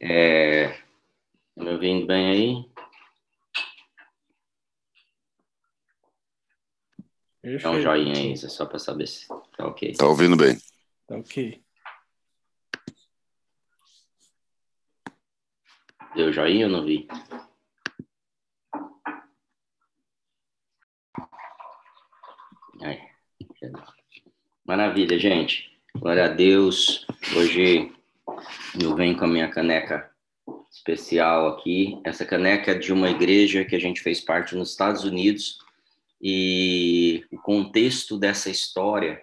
É... Tá me ouvindo bem aí? Perfeito. Dá um joinha aí, só para saber se tá ok. Tá ouvindo bem. Tá ok. Deu joinha ou não vi? Aí. Maravilha, gente. Glória a Deus. Hoje eu venho com a minha caneca especial aqui. Essa caneca é de uma igreja que a gente fez parte nos Estados Unidos e o contexto dessa história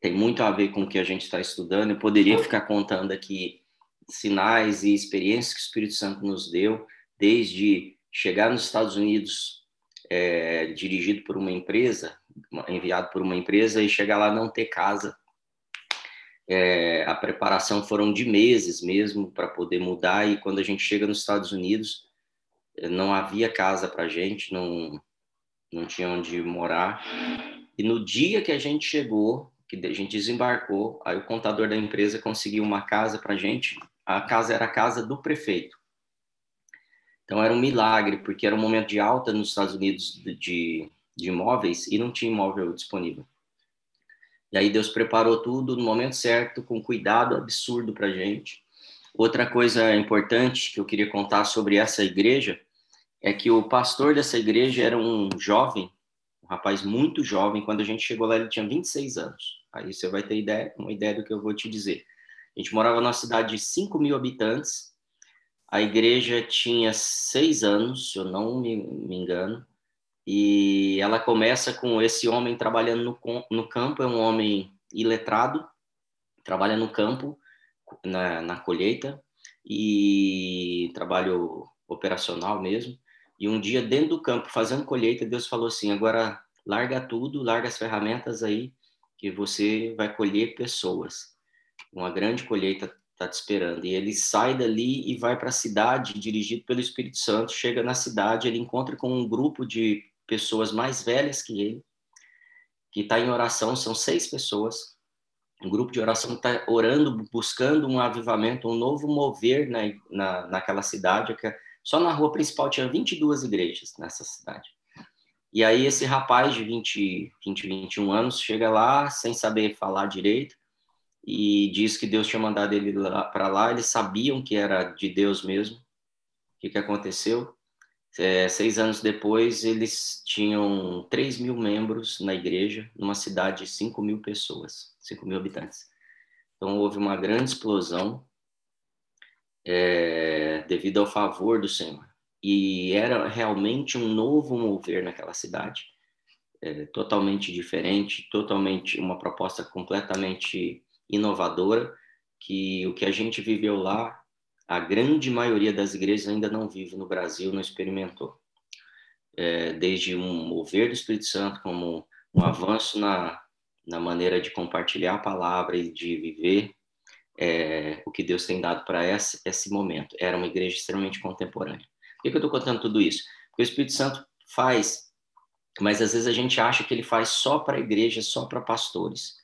tem muito a ver com o que a gente está estudando. Eu poderia ficar contando aqui sinais e experiências que o Espírito Santo nos deu, desde chegar nos Estados Unidos é, dirigido por uma empresa, enviado por uma empresa e chegar lá não ter casa. É, a preparação foram de meses mesmo para poder mudar e quando a gente chega nos Estados Unidos não havia casa para gente, não não tinha onde morar. E no dia que a gente chegou, que a gente desembarcou, aí o contador da empresa conseguiu uma casa para gente. A casa era a casa do prefeito. Então era um milagre, porque era um momento de alta nos Estados Unidos de, de imóveis e não tinha imóvel disponível. E aí Deus preparou tudo no momento certo, com cuidado absurdo para gente. Outra coisa importante que eu queria contar sobre essa igreja é que o pastor dessa igreja era um jovem, um rapaz muito jovem. Quando a gente chegou lá, ele tinha 26 anos. Aí você vai ter ideia, uma ideia do que eu vou te dizer. A gente morava numa cidade de 5 mil habitantes. A igreja tinha seis anos, se eu não me, me engano. E ela começa com esse homem trabalhando no, no campo, é um homem iletrado, trabalha no campo, na, na colheita, e trabalho operacional mesmo. E um dia, dentro do campo, fazendo colheita, Deus falou assim: agora larga tudo, larga as ferramentas aí, que você vai colher pessoas. Uma grande colheita está te esperando. E ele sai dali e vai para a cidade, dirigido pelo Espírito Santo. Chega na cidade, ele encontra com um grupo de pessoas mais velhas que ele, que está em oração, são seis pessoas. Um grupo de oração está orando, buscando um avivamento, um novo mover na, na, naquela cidade, é só na rua principal tinha 22 igrejas nessa cidade. E aí esse rapaz de 20, 20 21 anos chega lá sem saber falar direito e diz que Deus tinha mandado ele para lá. Eles sabiam que era de Deus mesmo. O que, que aconteceu? É, seis anos depois, eles tinham 3 mil membros na igreja, numa cidade de 5 mil pessoas, 5 mil habitantes. Então, houve uma grande explosão é, devido ao favor do Senhor. E era realmente um novo mover naquela cidade, é, totalmente diferente, totalmente uma proposta completamente inovadora, que o que a gente viveu lá, a grande maioria das igrejas ainda não vive no Brasil, não experimentou. É, desde um mover do Espírito Santo, como um avanço na, na maneira de compartilhar a palavra e de viver é, o que Deus tem dado para esse, esse momento. Era uma igreja extremamente contemporânea. Por que, que eu estou contando tudo isso? Porque o Espírito Santo faz, mas às vezes a gente acha que ele faz só para a igreja, só para pastores.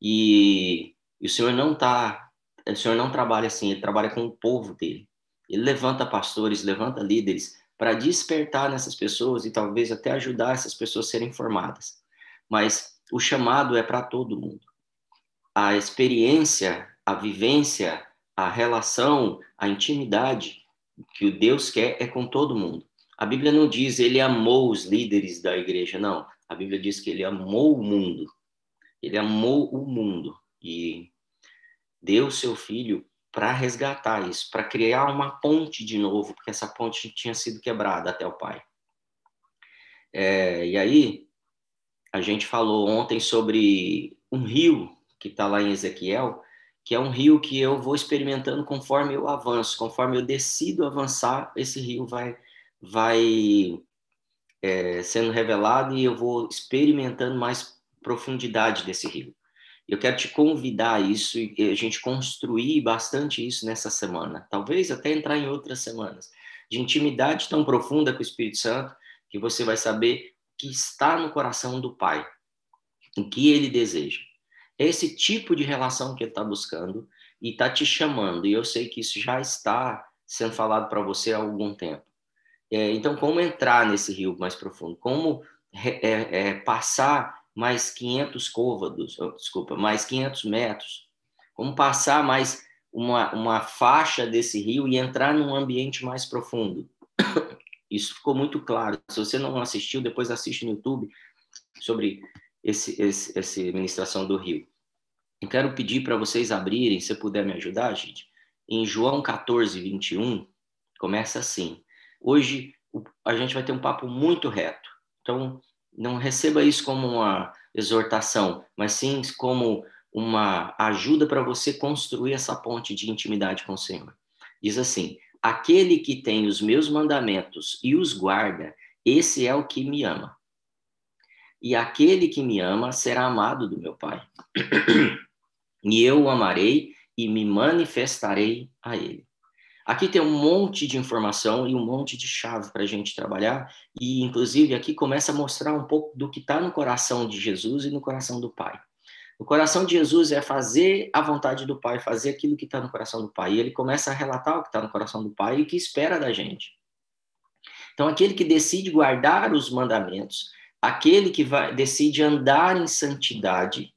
E, e o Senhor não está, o Senhor não trabalha assim, ele trabalha com o povo dele. Ele levanta pastores, levanta líderes para despertar nessas pessoas e talvez até ajudar essas pessoas a serem formadas. Mas o chamado é para todo mundo. A experiência a vivência, a relação, a intimidade que o Deus quer é com todo mundo. A Bíblia não diz ele amou os líderes da igreja, não. A Bíblia diz que ele amou o mundo. Ele amou o mundo e deu seu filho para resgatar isso, para criar uma ponte de novo, porque essa ponte tinha sido quebrada até o Pai. É, e aí, a gente falou ontem sobre um rio que está lá em Ezequiel, que é um rio que eu vou experimentando conforme eu avanço, conforme eu decido avançar, esse rio vai vai é, sendo revelado e eu vou experimentando mais profundidade desse rio. Eu quero te convidar a isso e a gente construir bastante isso nessa semana, talvez até entrar em outras semanas, de intimidade tão profunda com o Espírito Santo que você vai saber que está no coração do Pai, o que ele deseja. É esse tipo de relação que ele está buscando e está te chamando. E eu sei que isso já está sendo falado para você há algum tempo. É, então, como entrar nesse rio mais profundo? Como é, é, passar mais 500 côvados, oh, desculpa, mais 500 metros? Como passar mais uma, uma faixa desse rio e entrar num ambiente mais profundo? Isso ficou muito claro. Se você não assistiu, depois assiste no YouTube sobre esse, esse, essa ministração do rio. Eu quero pedir para vocês abrirem, se puder me ajudar, gente, em João 14, 21, começa assim. Hoje a gente vai ter um papo muito reto. Então, não receba isso como uma exortação, mas sim como uma ajuda para você construir essa ponte de intimidade com o Senhor. Diz assim: Aquele que tem os meus mandamentos e os guarda, esse é o que me ama. E aquele que me ama será amado do meu Pai. e eu o amarei e me manifestarei a ele. Aqui tem um monte de informação e um monte de chave para a gente trabalhar, e inclusive aqui começa a mostrar um pouco do que está no coração de Jesus e no coração do Pai. O coração de Jesus é fazer a vontade do Pai, fazer aquilo que está no coração do Pai. E ele começa a relatar o que está no coração do Pai e o que espera da gente. Então, aquele que decide guardar os mandamentos, aquele que vai, decide andar em santidade,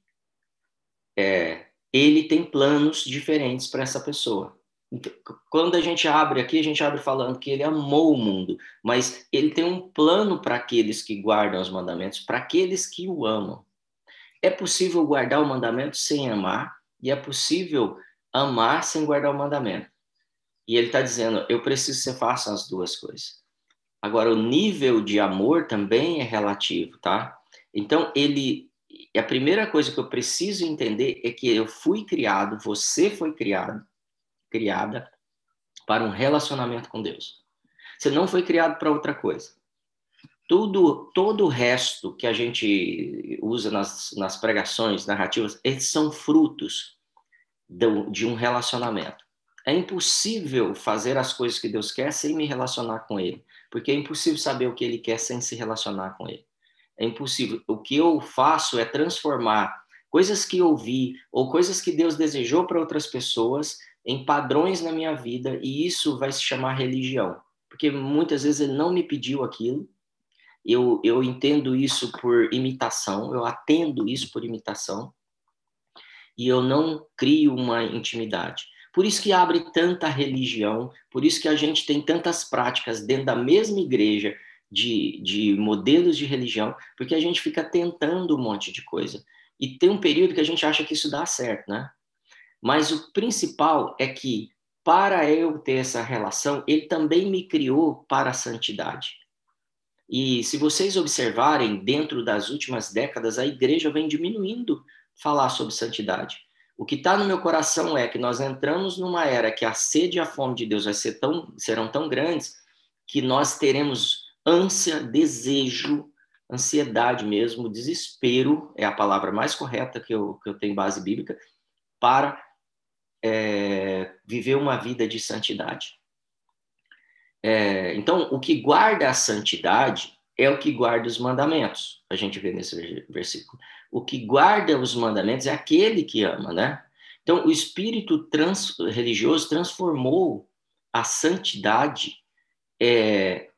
é, ele tem planos diferentes para essa pessoa. Então, quando a gente abre aqui, a gente abre falando que ele amou o mundo, mas ele tem um plano para aqueles que guardam os mandamentos, para aqueles que o amam. É possível guardar o mandamento sem amar, e é possível amar sem guardar o mandamento. E ele está dizendo: eu preciso que você faça as duas coisas. Agora, o nível de amor também é relativo, tá? Então, ele a primeira coisa que eu preciso entender é que eu fui criado, você foi criado, criada para um relacionamento com Deus. Você não foi criado para outra coisa. Tudo, todo o resto que a gente usa nas, nas pregações narrativas, eles são frutos de, de um relacionamento. É impossível fazer as coisas que Deus quer sem me relacionar com Ele, porque é impossível saber o que Ele quer sem se relacionar com Ele. É impossível. O que eu faço é transformar coisas que eu vi ou coisas que Deus desejou para outras pessoas em padrões na minha vida e isso vai se chamar religião. Porque muitas vezes ele não me pediu aquilo, eu, eu entendo isso por imitação, eu atendo isso por imitação e eu não crio uma intimidade. Por isso que abre tanta religião, por isso que a gente tem tantas práticas dentro da mesma igreja de, de modelos de religião, porque a gente fica tentando um monte de coisa. E tem um período que a gente acha que isso dá certo, né? Mas o principal é que, para eu ter essa relação, ele também me criou para a santidade. E se vocês observarem, dentro das últimas décadas, a igreja vem diminuindo falar sobre santidade. O que está no meu coração é que nós entramos numa era que a sede e a fome de Deus vai ser tão, serão tão grandes que nós teremos ânsia, desejo, ansiedade mesmo, desespero é a palavra mais correta que eu, que eu tenho base bíblica para é, viver uma vida de santidade. É, então, o que guarda a santidade é o que guarda os mandamentos. A gente vê nesse versículo. O que guarda os mandamentos é aquele que ama, né? Então, o espírito trans, religioso transformou a santidade é,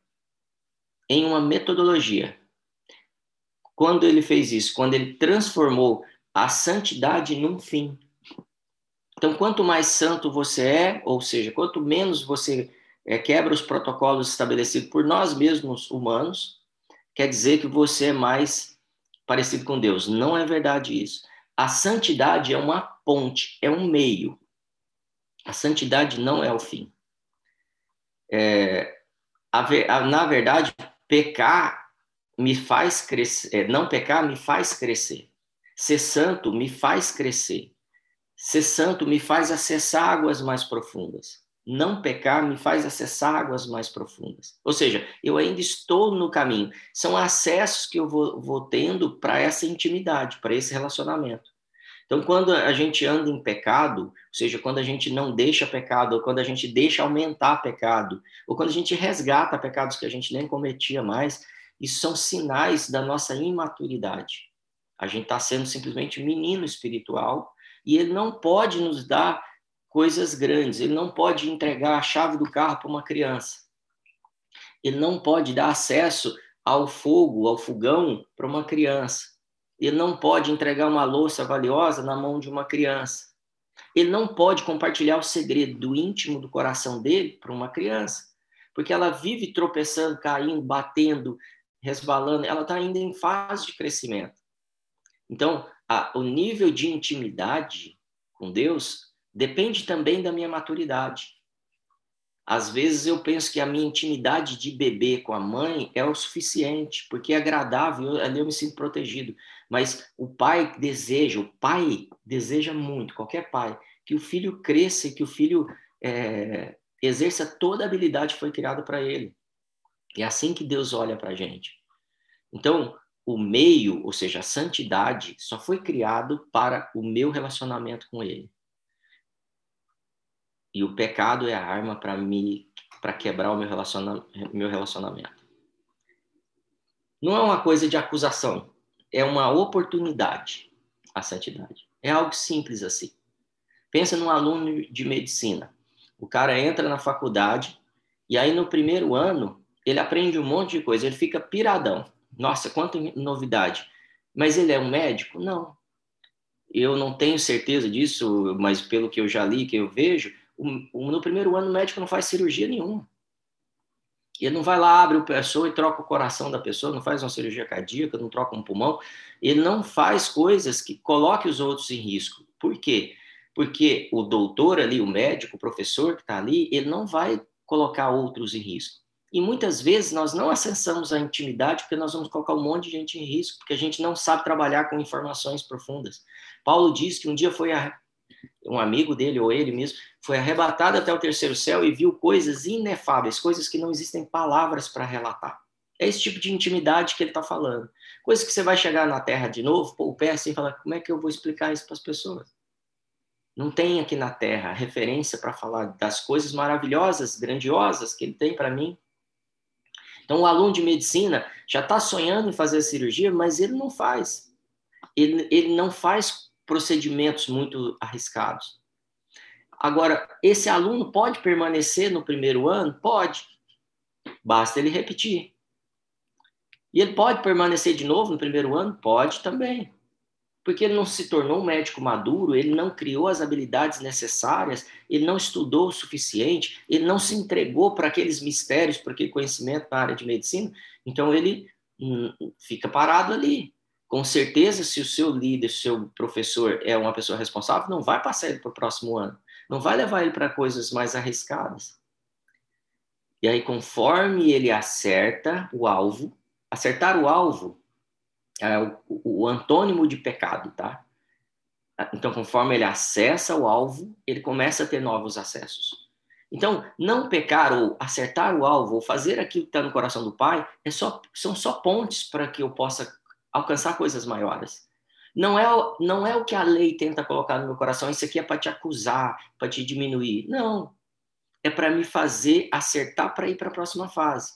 em uma metodologia. Quando ele fez isso, quando ele transformou a santidade num fim. Então, quanto mais santo você é, ou seja, quanto menos você é, quebra os protocolos estabelecidos por nós mesmos humanos, quer dizer que você é mais parecido com Deus. Não é verdade isso. A santidade é uma ponte, é um meio. A santidade não é o fim. É, a, a, na verdade, Pecar me faz crescer, é, não pecar me faz crescer. Ser santo me faz crescer. Ser santo me faz acessar águas mais profundas. Não pecar me faz acessar águas mais profundas. Ou seja, eu ainda estou no caminho. São acessos que eu vou, vou tendo para essa intimidade, para esse relacionamento. Então, quando a gente anda em pecado, ou seja, quando a gente não deixa pecado, ou quando a gente deixa aumentar pecado, ou quando a gente resgata pecados que a gente nem cometia mais, isso são sinais da nossa imaturidade. A gente está sendo simplesmente menino espiritual e ele não pode nos dar coisas grandes. Ele não pode entregar a chave do carro para uma criança. Ele não pode dar acesso ao fogo, ao fogão, para uma criança. Ele não pode entregar uma louça valiosa na mão de uma criança. Ele não pode compartilhar o segredo do íntimo do coração dele para uma criança, porque ela vive tropeçando, caindo, batendo, resbalando, ela está ainda em fase de crescimento. Então, o nível de intimidade com Deus depende também da minha maturidade. Às vezes eu penso que a minha intimidade de bebê com a mãe é o suficiente, porque é agradável, ali eu me sinto protegido. Mas o pai deseja, o pai deseja muito, qualquer pai, que o filho cresça e que o filho é, exerça toda a habilidade que foi criada para ele. É assim que Deus olha para a gente. Então, o meio, ou seja, a santidade, só foi criado para o meu relacionamento com Ele. E o pecado é a arma para me para quebrar o meu, relaciona, meu relacionamento. Não é uma coisa de acusação, é uma oportunidade a santidade. É algo simples assim. Pensa num aluno de medicina. O cara entra na faculdade e aí no primeiro ano ele aprende um monte de coisa, ele fica piradão. Nossa, quanta novidade. Mas ele é um médico? Não. Eu não tenho certeza disso, mas pelo que eu já li, que eu vejo, no primeiro ano o médico não faz cirurgia nenhuma. Ele não vai lá, abre o pessoa e troca o coração da pessoa, não faz uma cirurgia cardíaca, não troca um pulmão. Ele não faz coisas que coloquem os outros em risco. Por quê? Porque o doutor ali, o médico, o professor que está ali, ele não vai colocar outros em risco. E muitas vezes nós não acessamos a intimidade porque nós vamos colocar um monte de gente em risco, porque a gente não sabe trabalhar com informações profundas. Paulo diz que um dia foi a, um amigo dele, ou ele mesmo, foi arrebatado até o terceiro céu e viu coisas inefáveis, coisas que não existem palavras para relatar. É esse tipo de intimidade que ele está falando. Coisas que você vai chegar na Terra de novo, pôr o pé assim falar: como é que eu vou explicar isso para as pessoas? Não tem aqui na Terra referência para falar das coisas maravilhosas, grandiosas que ele tem para mim. Então, o aluno de medicina já está sonhando em fazer a cirurgia, mas ele não faz. Ele, ele não faz procedimentos muito arriscados. Agora, esse aluno pode permanecer no primeiro ano? Pode. Basta ele repetir. E ele pode permanecer de novo no primeiro ano? Pode também porque ele não se tornou um médico maduro, ele não criou as habilidades necessárias, ele não estudou o suficiente, ele não se entregou para aqueles mistérios, para aquele conhecimento na área de medicina, então ele hum, fica parado ali. Com certeza, se o seu líder, o seu professor é uma pessoa responsável, não vai passar ele para o próximo ano, não vai levar ele para coisas mais arriscadas. E aí, conforme ele acerta o alvo, acertar o alvo é o, o antônimo de pecado, tá? Então, conforme ele acessa o alvo, ele começa a ter novos acessos. Então, não pecar ou acertar o alvo ou fazer aquilo que está no coração do Pai é só, são só pontes para que eu possa alcançar coisas maiores. Não é, não é o que a lei tenta colocar no meu coração, isso aqui é para te acusar, para te diminuir. Não. É para me fazer acertar para ir para a próxima fase.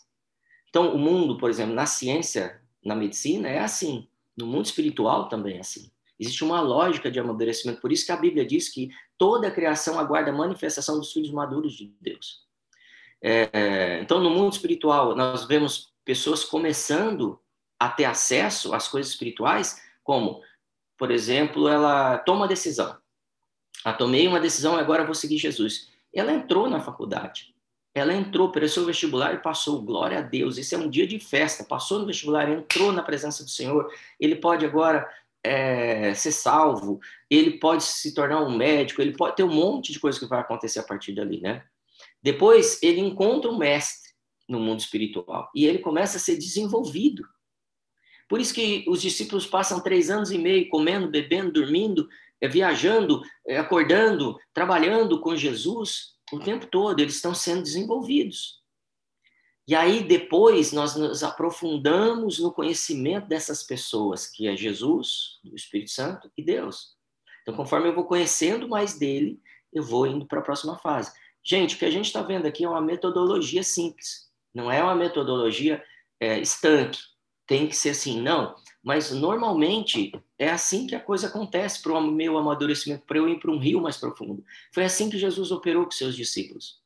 Então, o mundo, por exemplo, na ciência, na medicina é assim, no mundo espiritual também é assim. Existe uma lógica de amadurecimento, por isso que a Bíblia diz que toda a criação aguarda a manifestação dos filhos maduros de Deus. É, então, no mundo espiritual, nós vemos pessoas começando a ter acesso às coisas espirituais, como, por exemplo, ela toma decisão. Ah, tomei uma decisão e agora vou seguir Jesus. Ela entrou na faculdade. Ela entrou, prestou o vestibular e passou. Glória a Deus. Isso é um dia de festa. Passou no vestibular, entrou na presença do Senhor. Ele pode agora é, ser salvo. Ele pode se tornar um médico. Ele pode ter um monte de coisa que vai acontecer a partir dali, né? Depois ele encontra um mestre no mundo espiritual e ele começa a ser desenvolvido. Por isso que os discípulos passam três anos e meio comendo, bebendo, dormindo, é, viajando, é, acordando, trabalhando com Jesus o tempo todo, eles estão sendo desenvolvidos. E aí depois nós nos aprofundamos no conhecimento dessas pessoas, que é Jesus, o Espírito Santo e Deus. Então, conforme eu vou conhecendo mais dele, eu vou indo para a próxima fase. Gente, o que a gente está vendo aqui é uma metodologia simples, não é uma metodologia é, estanque. Tem que ser assim, não. Mas normalmente é assim que a coisa acontece para o meu amadurecimento, para eu ir para um rio mais profundo. Foi assim que Jesus operou com seus discípulos.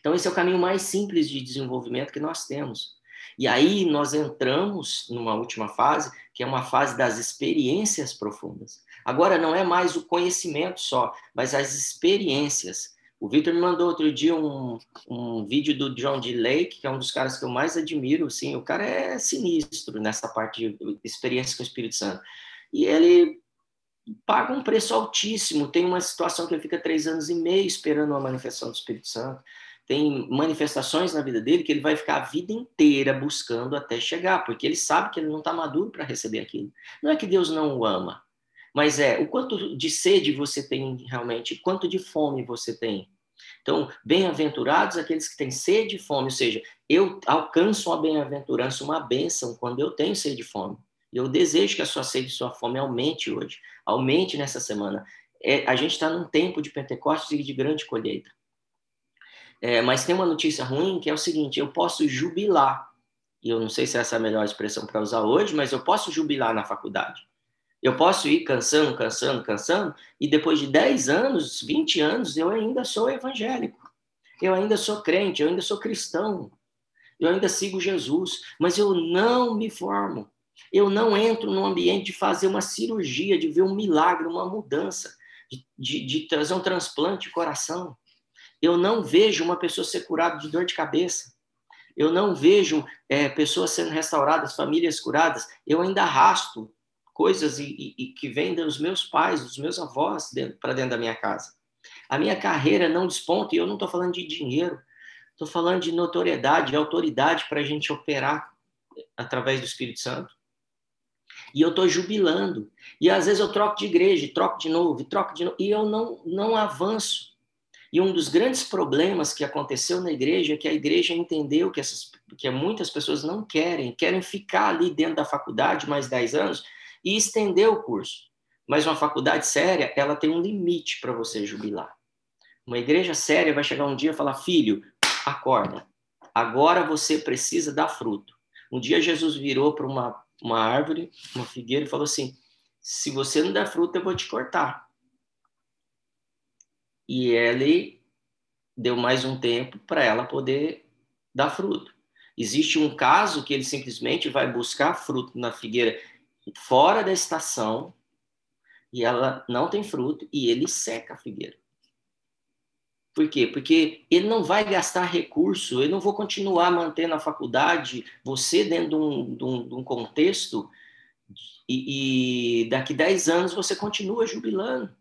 Então, esse é o caminho mais simples de desenvolvimento que nós temos. E aí nós entramos numa última fase, que é uma fase das experiências profundas. Agora não é mais o conhecimento só, mas as experiências. O Victor me mandou outro dia um, um vídeo do John D. Lake, que é um dos caras que eu mais admiro. Assim, o cara é sinistro nessa parte de experiência com o Espírito Santo. E ele paga um preço altíssimo. Tem uma situação que ele fica três anos e meio esperando uma manifestação do Espírito Santo. Tem manifestações na vida dele que ele vai ficar a vida inteira buscando até chegar, porque ele sabe que ele não está maduro para receber aquilo. Não é que Deus não o ama, mas é o quanto de sede você tem realmente, quanto de fome você tem. Então, bem-aventurados aqueles que têm sede e fome, ou seja, eu alcanço uma bem-aventurança, uma bênção quando eu tenho sede e fome. E eu desejo que a sua sede e sua fome aumente hoje, aumente nessa semana. É, a gente está num tempo de Pentecostes e de grande colheita. É, mas tem uma notícia ruim que é o seguinte: eu posso jubilar. E eu não sei se essa é a melhor expressão para usar hoje, mas eu posso jubilar na faculdade. Eu posso ir cansando, cansando, cansando, e depois de 10 anos, 20 anos, eu ainda sou evangélico. Eu ainda sou crente, eu ainda sou cristão. Eu ainda sigo Jesus, mas eu não me formo. Eu não entro no ambiente de fazer uma cirurgia, de ver um milagre, uma mudança, de, de, de trazer um transplante de coração. Eu não vejo uma pessoa ser curada de dor de cabeça. Eu não vejo é, pessoas sendo restauradas, famílias curadas. Eu ainda arrasto coisas e, e, que vêm dos meus pais, dos meus avós para dentro da minha casa. A minha carreira não desponta, e eu não estou falando de dinheiro, estou falando de notoriedade, de autoridade para a gente operar através do Espírito Santo. E eu estou jubilando. E às vezes eu troco de igreja, troco de novo, troco de novo, e eu não, não avanço. E um dos grandes problemas que aconteceu na igreja é que a igreja entendeu que, essas, que muitas pessoas não querem, querem ficar ali dentro da faculdade mais 10 anos, e estender o curso. Mas uma faculdade séria, ela tem um limite para você jubilar. Uma igreja séria vai chegar um dia e falar: filho, acorda. Agora você precisa dar fruto. Um dia Jesus virou para uma, uma árvore, uma figueira, e falou assim: se você não der fruto, eu vou te cortar. E ele deu mais um tempo para ela poder dar fruto. Existe um caso que ele simplesmente vai buscar fruto na figueira fora da estação e ela não tem fruto e ele seca a figueira. Por quê? Porque ele não vai gastar recurso, ele não vou continuar mantendo a faculdade, você dentro de um, de um, de um contexto, e, e, daqui 10 anos você continua jubilando.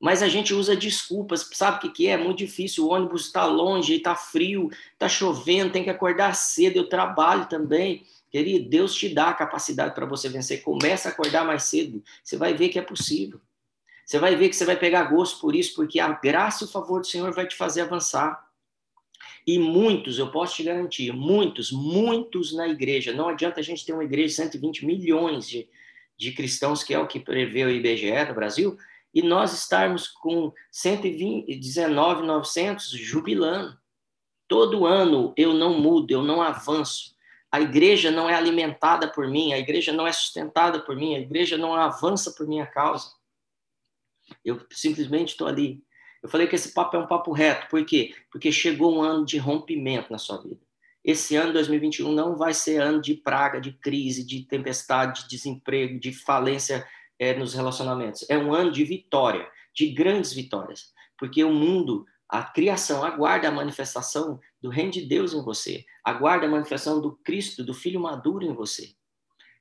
Mas a gente usa desculpas, sabe o que, que é? É muito difícil, o ônibus está longe, está frio, está chovendo, tem que acordar cedo, eu trabalho também. Querido, Deus te dá a capacidade para você vencer. Começa a acordar mais cedo. Você vai ver que é possível. Você vai ver que você vai pegar gosto por isso, porque a graça e o favor do Senhor vai te fazer avançar. E muitos, eu posso te garantir, muitos, muitos na igreja. Não adianta a gente ter uma igreja de 120 milhões de, de cristãos, que é o que prevê o IBGE no Brasil, e nós estarmos com 119,900 jubilando. Todo ano eu não mudo, eu não avanço. A igreja não é alimentada por mim, a igreja não é sustentada por mim, a igreja não avança por minha causa. Eu simplesmente estou ali. Eu falei que esse papo é um papo reto, por quê? Porque chegou um ano de rompimento na sua vida. Esse ano 2021 não vai ser ano de praga, de crise, de tempestade, de desemprego, de falência é, nos relacionamentos. É um ano de vitória, de grandes vitórias, porque o mundo a criação aguarda a manifestação do reino de Deus em você, aguarda a manifestação do Cristo, do Filho maduro em você.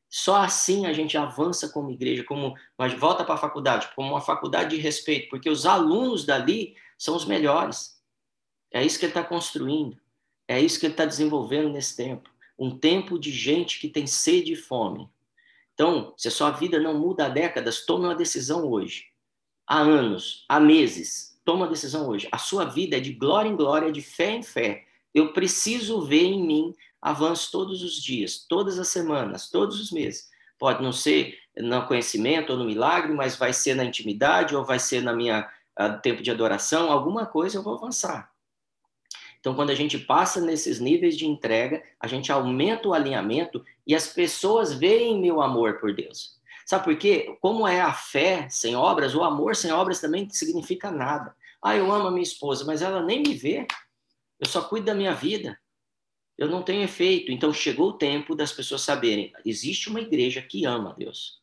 Só assim a gente avança como igreja, como mas volta para a faculdade, como uma faculdade de respeito, porque os alunos dali são os melhores. É isso que ele está construindo, é isso que ele está desenvolvendo nesse tempo, um tempo de gente que tem sede e fome. Então, se a sua vida não muda há décadas, tome uma decisão hoje. Há anos, há meses, toma uma decisão hoje. A sua vida é de glória em glória, de fé em fé. Eu preciso ver em mim avanço todos os dias, todas as semanas, todos os meses. Pode não ser no conhecimento ou no milagre, mas vai ser na intimidade ou vai ser na minha uh, tempo de adoração, alguma coisa eu vou avançar. Então, quando a gente passa nesses níveis de entrega, a gente aumenta o alinhamento e as pessoas veem meu amor por Deus. Sabe por quê? Como é a fé sem obras, o amor sem obras também significa nada. Ah, eu amo a minha esposa, mas ela nem me vê. Eu só cuido da minha vida. Eu não tenho efeito. Então chegou o tempo das pessoas saberem: existe uma igreja que ama a Deus.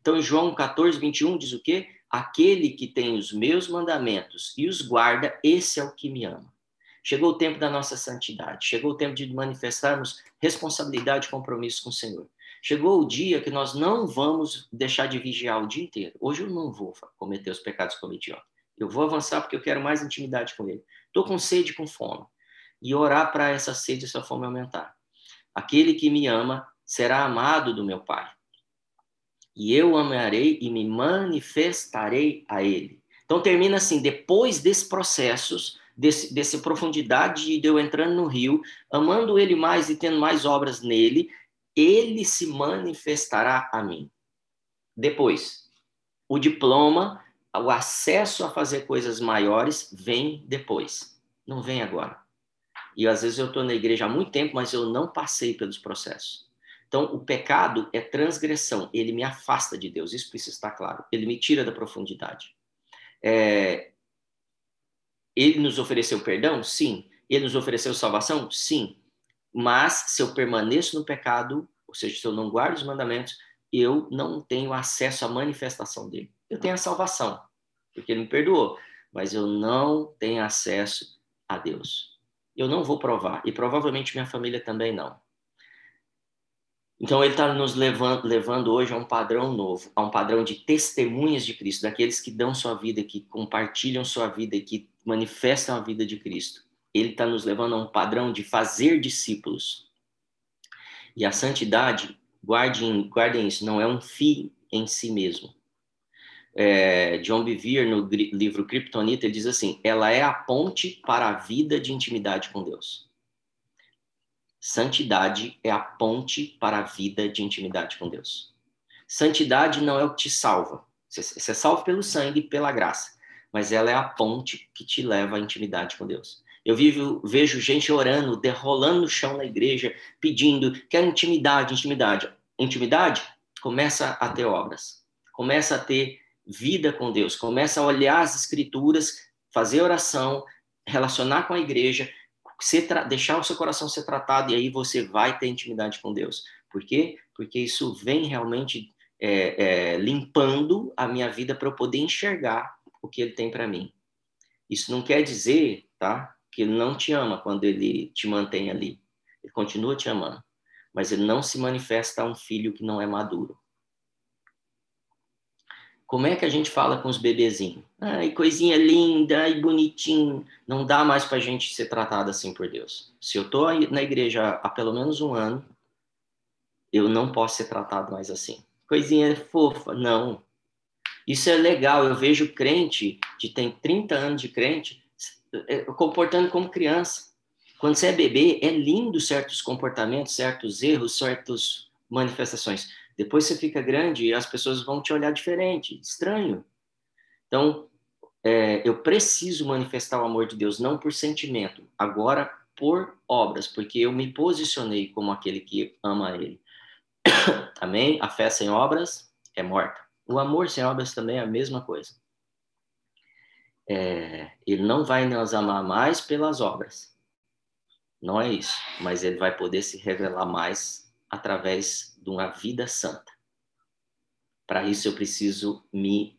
Então, em João 14, 21 diz o quê? Aquele que tem os meus mandamentos e os guarda, esse é o que me ama. Chegou o tempo da nossa santidade, chegou o tempo de manifestarmos responsabilidade e compromisso com o Senhor. Chegou o dia que nós não vamos deixar de vigiar o dia inteiro. Hoje eu não vou cometer os pecados que cometi ontem. Eu vou avançar porque eu quero mais intimidade com Ele. Estou com sede, com fome. E orar para essa sede e essa fome aumentar. Aquele que me ama será amado do meu Pai. E eu amarei e me manifestarei a Ele. Então termina assim: depois desses processos, desse, dessa profundidade de eu entrando no rio, amando Ele mais e tendo mais obras nele, ele se manifestará a mim. Depois, o diploma, o acesso a fazer coisas maiores vem depois, não vem agora. E às vezes eu estou na igreja há muito tempo, mas eu não passei pelos processos. Então, o pecado é transgressão, ele me afasta de Deus, isso precisa estar claro. Ele me tira da profundidade. É... Ele nos ofereceu perdão? Sim. Ele nos ofereceu salvação? Sim. Mas se eu permaneço no pecado, ou seja, se eu não guardo os mandamentos, eu não tenho acesso à manifestação dele. Eu tenho a salvação, porque ele me perdoou, mas eu não tenho acesso a Deus. Eu não vou provar, e provavelmente minha família também não. Então ele está nos levando, levando hoje a um padrão novo, a um padrão de testemunhas de Cristo, daqueles que dão sua vida, que compartilham sua vida que manifestam a vida de Cristo ele está nos levando a um padrão de fazer discípulos. E a santidade, guardem, guardem isso, não é um fim em si mesmo. É, John Bevere, no livro Kryptonita, ele diz assim: ela é a ponte para a vida de intimidade com Deus. Santidade é a ponte para a vida de intimidade com Deus. Santidade não é o que te salva. Você é salvo pelo sangue e pela graça. Mas ela é a ponte que te leva à intimidade com Deus. Eu vivo, vejo gente orando, derrolando no chão na igreja, pedindo, quer intimidade, intimidade. Intimidade começa a ter obras, começa a ter vida com Deus, começa a olhar as escrituras, fazer oração, relacionar com a igreja, deixar o seu coração ser tratado e aí você vai ter intimidade com Deus. Por quê? Porque isso vem realmente é, é, limpando a minha vida para eu poder enxergar o que Ele tem para mim. Isso não quer dizer, tá? Que ele não te ama quando ele te mantém ali. Ele continua te amando, mas ele não se manifesta a um filho que não é maduro. Como é que a gente fala com os bebezinhos? Ai, coisinha linda, ai, bonitinho. Não dá mais para a gente ser tratado assim por Deus. Se eu estou na igreja há pelo menos um ano, eu não posso ser tratado mais assim. Coisinha fofa. Não. Isso é legal. Eu vejo crente que tem 30 anos de crente comportando como criança. Quando você é bebê, é lindo certos comportamentos, certos erros, certas manifestações. Depois você fica grande e as pessoas vão te olhar diferente, estranho. Então, é, eu preciso manifestar o amor de Deus não por sentimento, agora por obras, porque eu me posicionei como aquele que ama Ele. Amém? A fé sem obras é morta. O amor sem obras também é a mesma coisa é, ele não vai nos amar mais pelas obras. Não é isso. Mas ele vai poder se revelar mais através de uma vida santa. Para isso eu preciso me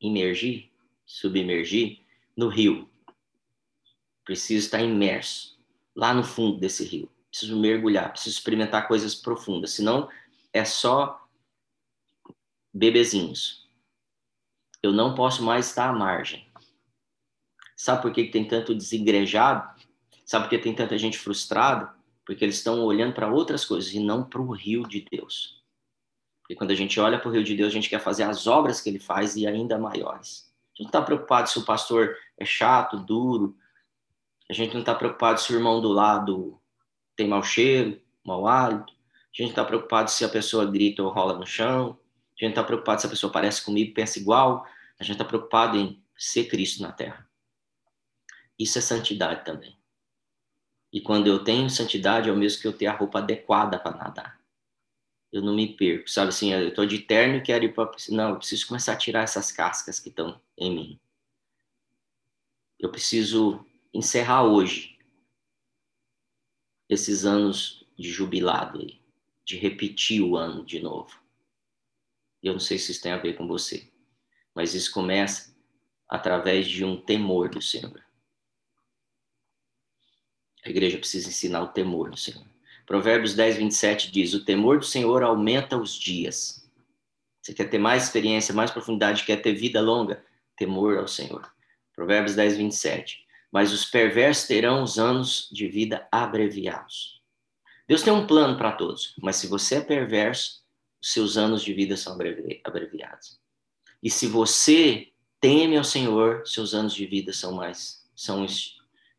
imergir, submergir no rio. Preciso estar imerso lá no fundo desse rio. Preciso mergulhar, preciso experimentar coisas profundas. Senão é só bebezinhos. Eu não posso mais estar à margem. Sabe por que tem tanto desengrejado? Sabe por que tem tanta gente frustrada? Porque eles estão olhando para outras coisas e não para o rio de Deus. E quando a gente olha para o rio de Deus, a gente quer fazer as obras que ele faz e ainda maiores. A gente não está preocupado se o pastor é chato, duro. A gente não está preocupado se o irmão do lado tem mau cheiro, mau hálito. A gente está preocupado se a pessoa grita ou rola no chão. A gente está preocupado se a pessoa parece comigo, pensa igual. A gente está preocupado em ser Cristo na terra. Isso é santidade também. E quando eu tenho santidade, é o mesmo que eu ter a roupa adequada para nadar. Eu não me perco, sabe assim, eu estou de terno e quero ir para Não, eu preciso começar a tirar essas cascas que estão em mim. Eu preciso encerrar hoje esses anos de jubilado aí, de repetir o ano de novo. Eu não sei se isso tem a ver com você, mas isso começa através de um temor do Senhor. A igreja precisa ensinar o temor do Senhor. Provérbios 10, 27 diz: O temor do Senhor aumenta os dias. Você quer ter mais experiência, mais profundidade, quer ter vida longa? Temor ao Senhor. Provérbios 10, 27. Mas os perversos terão os anos de vida abreviados. Deus tem um plano para todos, mas se você é perverso, seus anos de vida são abreviados. E se você teme ao Senhor, seus anos de vida são mais são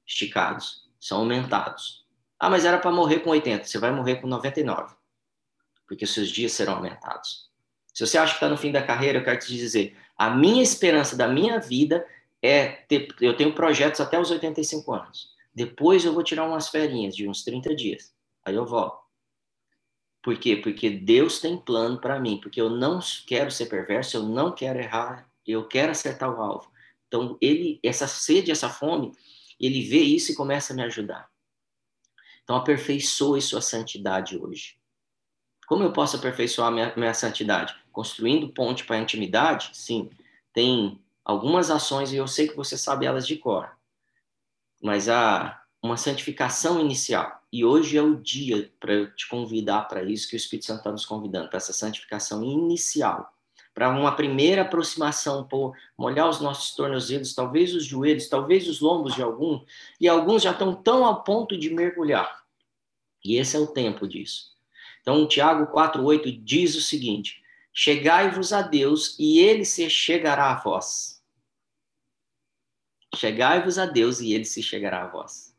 esticados são aumentados. Ah, mas era para morrer com 80, você vai morrer com 99, porque seus dias serão aumentados. Se você acha que está no fim da carreira, eu quero te dizer, a minha esperança da minha vida é ter, eu tenho projetos até os 85 anos. Depois eu vou tirar umas ferinhas de uns 30 dias. Aí eu volto. Por quê? Porque Deus tem plano para mim, porque eu não quero ser perverso, eu não quero errar, eu quero acertar o alvo. Então, ele, essa sede, essa fome, ele vê isso e começa a me ajudar. Então, aperfeiçoe sua santidade hoje. Como eu posso aperfeiçoar minha, minha santidade? Construindo ponte para a intimidade? Sim. Tem algumas ações e eu sei que você sabe elas de cor. Mas há uma santificação inicial. E hoje é o dia para eu te convidar para isso que o Espírito Santo está nos convidando, para essa santificação inicial para uma primeira aproximação, por molhar os nossos tornozelos, talvez os joelhos, talvez os lombos de algum, e alguns já estão tão ao ponto de mergulhar. E esse é o tempo disso. Então, Tiago 4:8 diz o seguinte: Chegai-vos a Deus e ele se chegará a vós. Chegai-vos a Deus e ele se chegará a vós.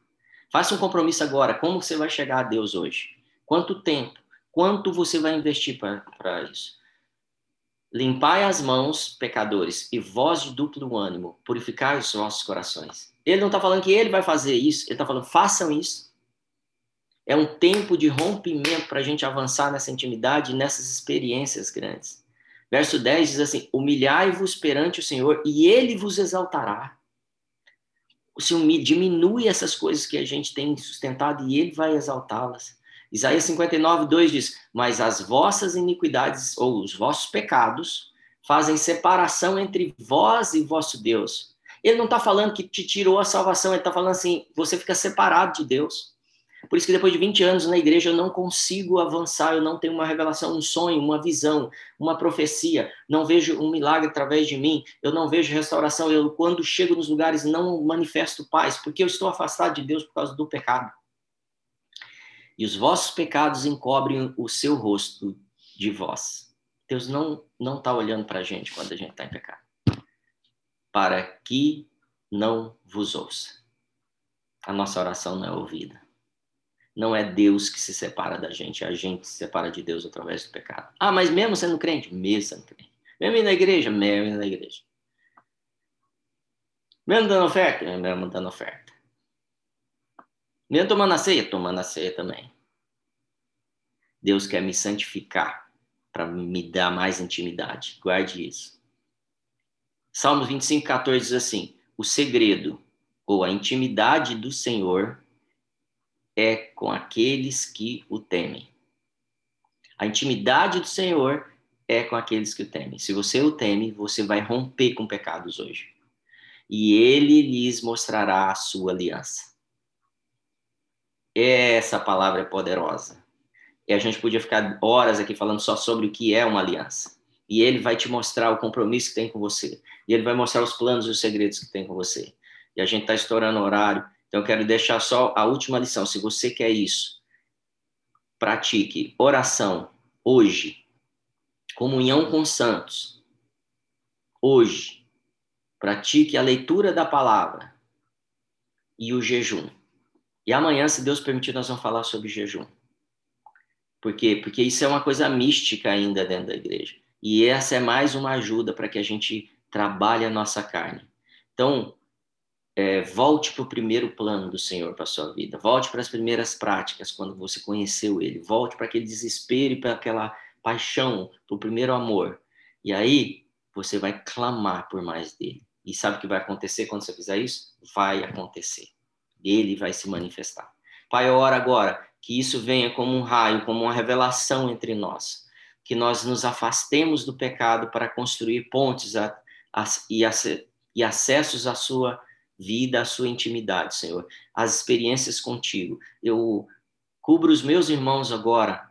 Faça um compromisso agora. Como você vai chegar a Deus hoje? Quanto tempo? Quanto você vai investir para isso? Limpai as mãos, pecadores, e vós de duplo ânimo, purificai os vossos corações. Ele não está falando que ele vai fazer isso, ele está falando, façam isso. É um tempo de rompimento para a gente avançar nessa intimidade, nessas experiências grandes. Verso 10 diz assim: Humilhai-vos perante o Senhor e ele vos exaltará. O Senhor diminui essas coisas que a gente tem sustentado e ele vai exaltá-las. Isaías 59, 2 diz: Mas as vossas iniquidades, ou os vossos pecados, fazem separação entre vós e vosso Deus. Ele não está falando que te tirou a salvação, ele está falando assim: você fica separado de Deus. Por isso que depois de 20 anos na igreja eu não consigo avançar, eu não tenho uma revelação, um sonho, uma visão, uma profecia, não vejo um milagre através de mim, eu não vejo restauração, eu quando chego nos lugares não manifesto paz, porque eu estou afastado de Deus por causa do pecado e os vossos pecados encobrem o seu rosto de vós. Deus não não está olhando para a gente quando a gente está em pecado, para que não vos ouça. A nossa oração não é ouvida. Não é Deus que se separa da gente, é a gente se separa de Deus através do pecado. Ah, mas mesmo sendo crente? Mesmo sendo crente. Mesmo indo na igreja? Mesmo indo na igreja. Mesmo dando oferta? Mesmo dando oferta. Mesmo tomando a ceia? Tomando a ceia também. Deus quer me santificar para me dar mais intimidade. Guarde isso. Salmos 25, 14 diz assim: O segredo ou a intimidade do Senhor é com aqueles que o temem. A intimidade do Senhor é com aqueles que o temem. Se você o teme, você vai romper com pecados hoje. E ele lhes mostrará a sua aliança. Essa palavra é poderosa. E a gente podia ficar horas aqui falando só sobre o que é uma aliança. E ele vai te mostrar o compromisso que tem com você. E ele vai mostrar os planos e os segredos que tem com você. E a gente está estourando horário. Então, eu quero deixar só a última lição. Se você quer isso, pratique oração hoje. Comunhão com santos. Hoje. Pratique a leitura da palavra e o jejum. E amanhã, se Deus permitir, nós vamos falar sobre jejum. Por quê? Porque isso é uma coisa mística ainda dentro da igreja. E essa é mais uma ajuda para que a gente trabalhe a nossa carne. Então, é, volte para o primeiro plano do Senhor para a sua vida. Volte para as primeiras práticas, quando você conheceu Ele. Volte para aquele desespero e para aquela paixão, para o primeiro amor. E aí, você vai clamar por mais dele. E sabe o que vai acontecer quando você fizer isso? Vai acontecer. Ele vai se manifestar. Pai, eu oro agora que isso venha como um raio, como uma revelação entre nós. Que nós nos afastemos do pecado para construir pontes a, a, e, a, e acessos à sua vida, a sua intimidade, Senhor, as experiências contigo. Eu cubro os meus irmãos agora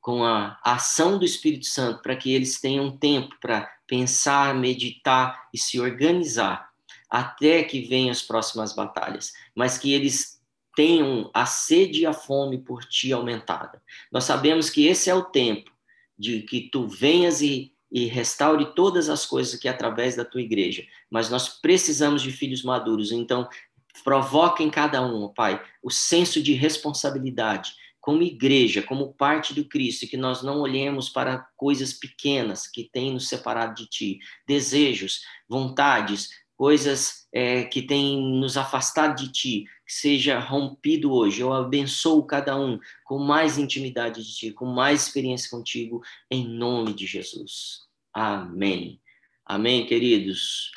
com a ação do Espírito Santo para que eles tenham tempo para pensar, meditar e se organizar até que venham as próximas batalhas, mas que eles tenham a sede e a fome por ti aumentada. Nós sabemos que esse é o tempo de que tu venhas e e restaure todas as coisas aqui através da tua igreja. Mas nós precisamos de filhos maduros. Então, provoca em cada um, Pai, o senso de responsabilidade como igreja, como parte do Cristo, que nós não olhemos para coisas pequenas que têm nos separado de Ti, desejos, vontades, coisas é, que têm nos afastado de Ti, que seja rompido hoje. Eu abençoo cada um com mais intimidade de Ti, com mais experiência contigo, em nome de Jesus. Amém. Amém, queridos.